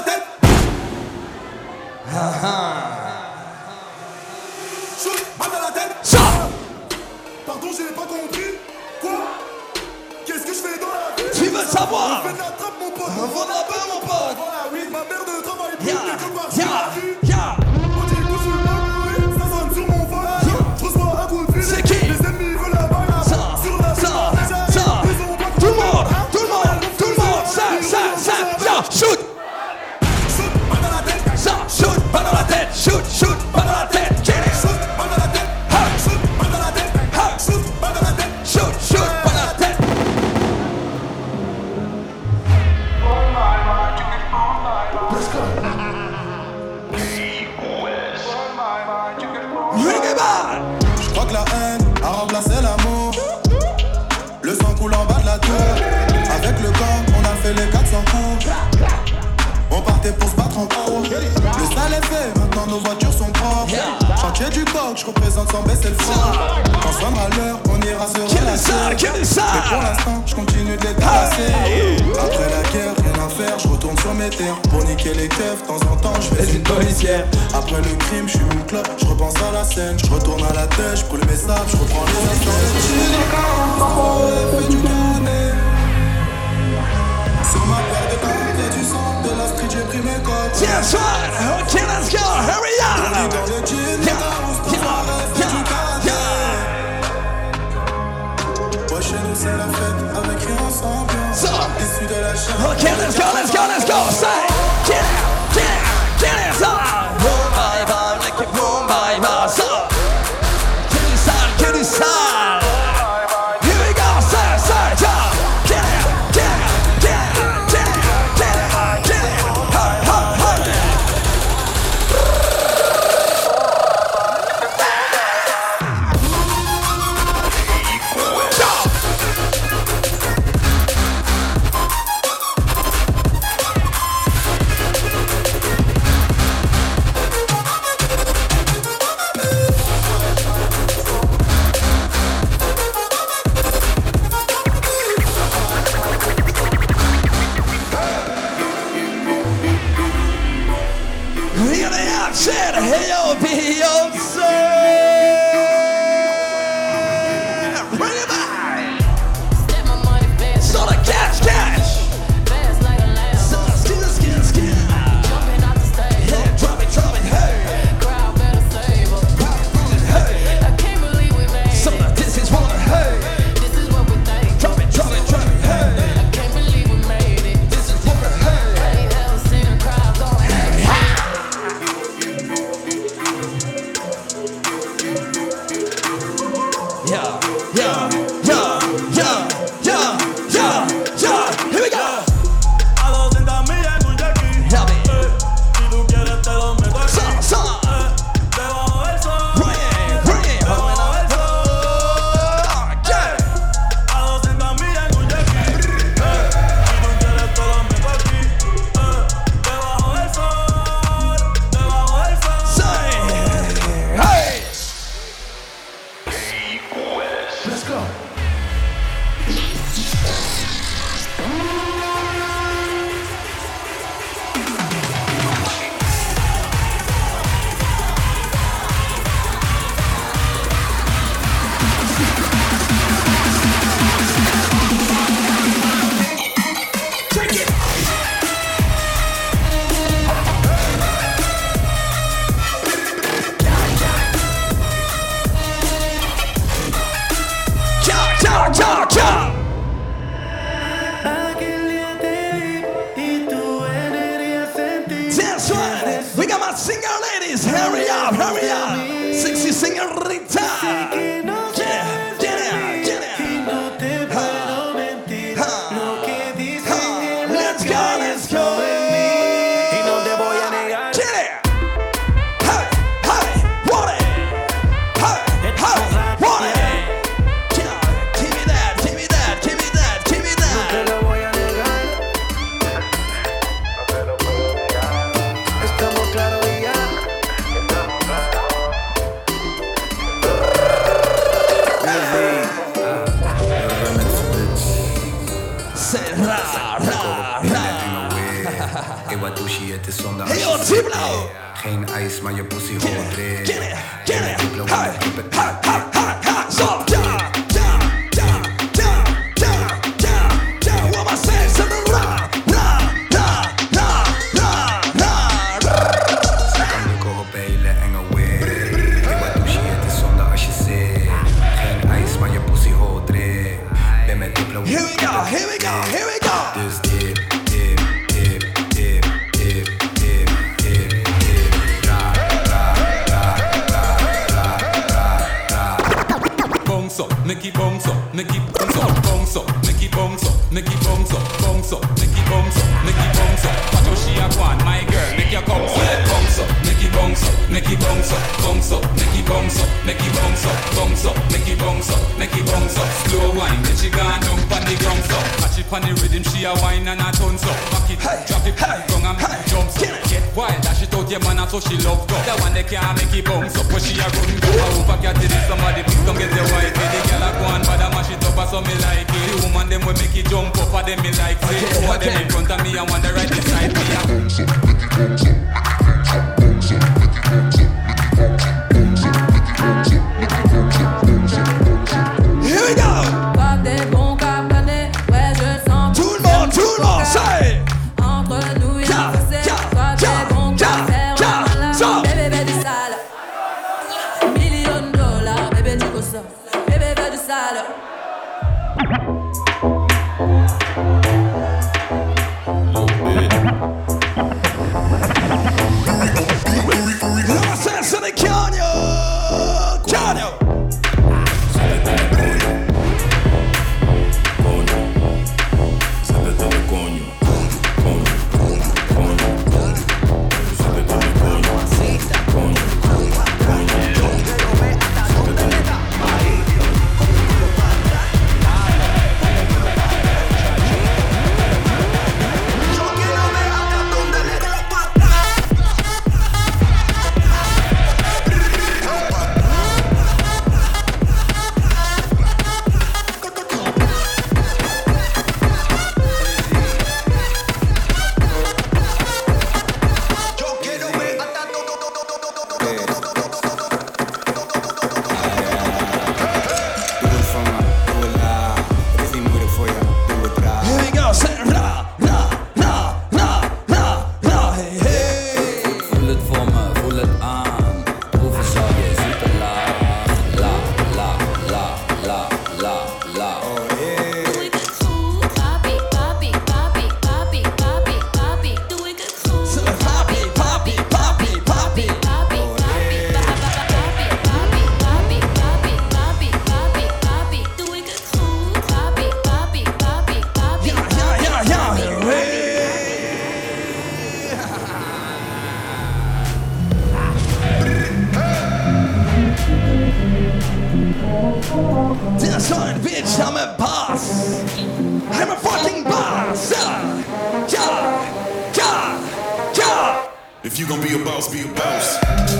la tête. Shoot, balle dans la tête. Ça Pardon, j'ai pas compris. Quoi? Qu'est-ce que je fais dans la vie? Tu veux savoir? On fait de la trappe, mon pote. On là-bas, mon pote. Voilà, oui, ma mère ne travaille plus Ya, quelque part sur ya, la rue. On dit que je bourré, ça sonne sur mon. Je reçois un coup de fil. C'est qui? Les ennemis veulent la balle. Ça, Sur la ça, ça. Tout le monde, tout le monde, tout le monde. Ça, ça, ça, Shoot Shoot, Maintenant nos voitures sont propres. Chantier du coq, je représente sans baisser le front. Quand sera l'heure, on ira se ça Mais pour l'instant, je continue de les terrasser. Après la guerre, rien à faire, je retourne sur mes terres. Pour niquer les keufs, de temps en temps, je fais une policière. Après le crime, je suis une clope, je repense à la scène. Je retourne à la tête, je brûle mes sables, je reprends les instants. du. Sur ma paire de cordes, du sang de la street, j'ai pris mes codes. That's let's go, let's go, let's go. Say Get it, me, oh soul. Yeah, yeah, go. Single ladies, hurry up, hurry up. Sexy singer Rita. Bounce up, bounce up, make it bounce up, make it bounce up. Watch how she a go my girl, make your come up, bounce up, make it bounce up, make it bounce up, bounce up, make it bounce up, make it bounce up, bounce up, make it bounce up, make it bounce up. Slow wine, then she gone down on the ground so. Catch it on the rhythm, she a wine and a tons up. Back it, drop it, hey, down and hey, jump get up. Get wild, dash it out your man, and so she love go. That one they can't make it bounce up, but she a run go. I hope I get it, somebody please come get the white. The girl a go on, but I mash it up, so me like it. The woman them will make it jump up, and them me like it. Two of them in front of me, and one the right beside me. a Here that That's right, bitch. I'm a boss. I'm a fucking boss. Yeah, yeah, yeah, yeah. If you gonna be a boss, be a boss.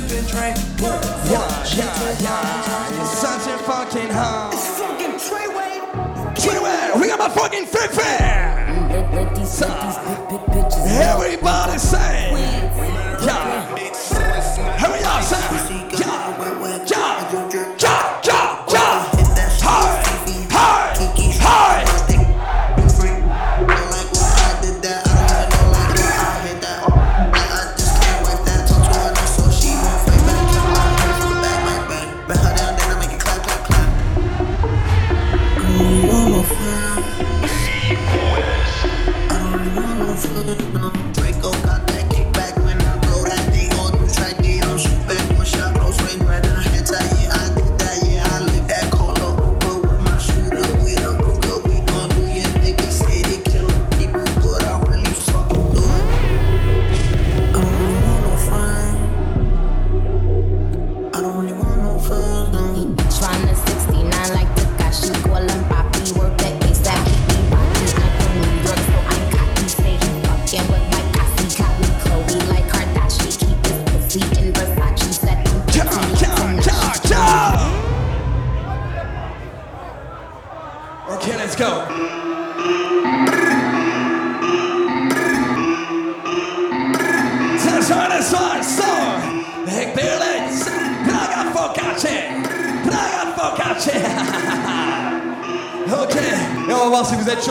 sipping Trey. Work, yeah, yeah, yeah. It's such a fucking high. It's fucking Treyway. Treyway, we got my fucking fit fair. So, everybody say, yeah. Hurry up, say. no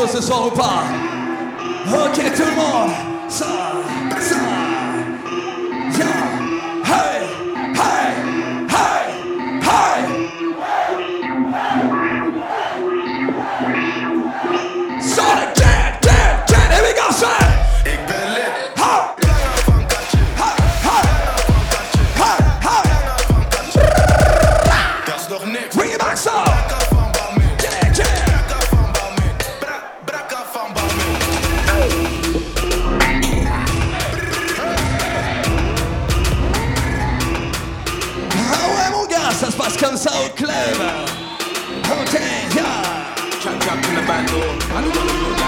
você só roupa. Station Sound Club. Hotel, yeah. Trap trapped in the back door.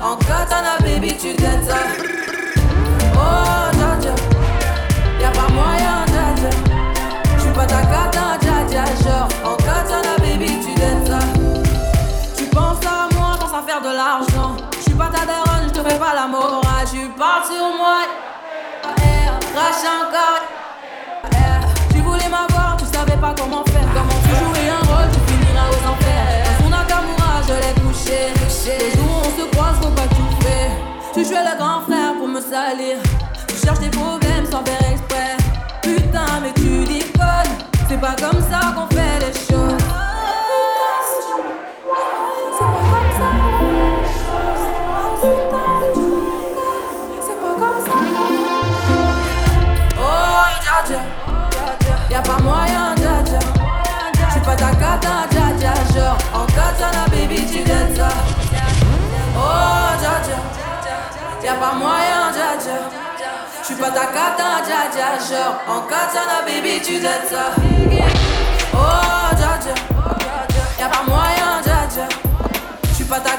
En katana, baby, tu gagnes ça Oh, dja Y'a pas moyen, dja J'suis pas ta cata, dja dja Genre, en katana, baby, tu gagnes ça tu penses à moi, pense à faire de l'argent. Je suis pas ta daronne, je te fais pas la morale. Tu parles sur moi, crache encore. Tu voulais m'avoir, tu savais pas comment faire. Comment tu jouer un rôle, tu finiras aux enfers. Son Nakamura, je l'ai couché. Se croise, faut pas que tu jouais le grand frère pour me salir. Tu cherches des problèmes sans faire exprès. Putain, mais tu déconnes. C'est pas comme ça qu'on fait les choses. C'est pas comme ça. C'est pas comme ça. Oh. Y'a pas moyen, dja dja. J'suis pas ta cata, dja dja. Genre, dja dja, y'a pas moyen dja dja. J'suis pas ta cata dja dja, genre en katana baby tu donnes ça. Oh dja dja, y'a pas moyen dja dja. J'suis pas ta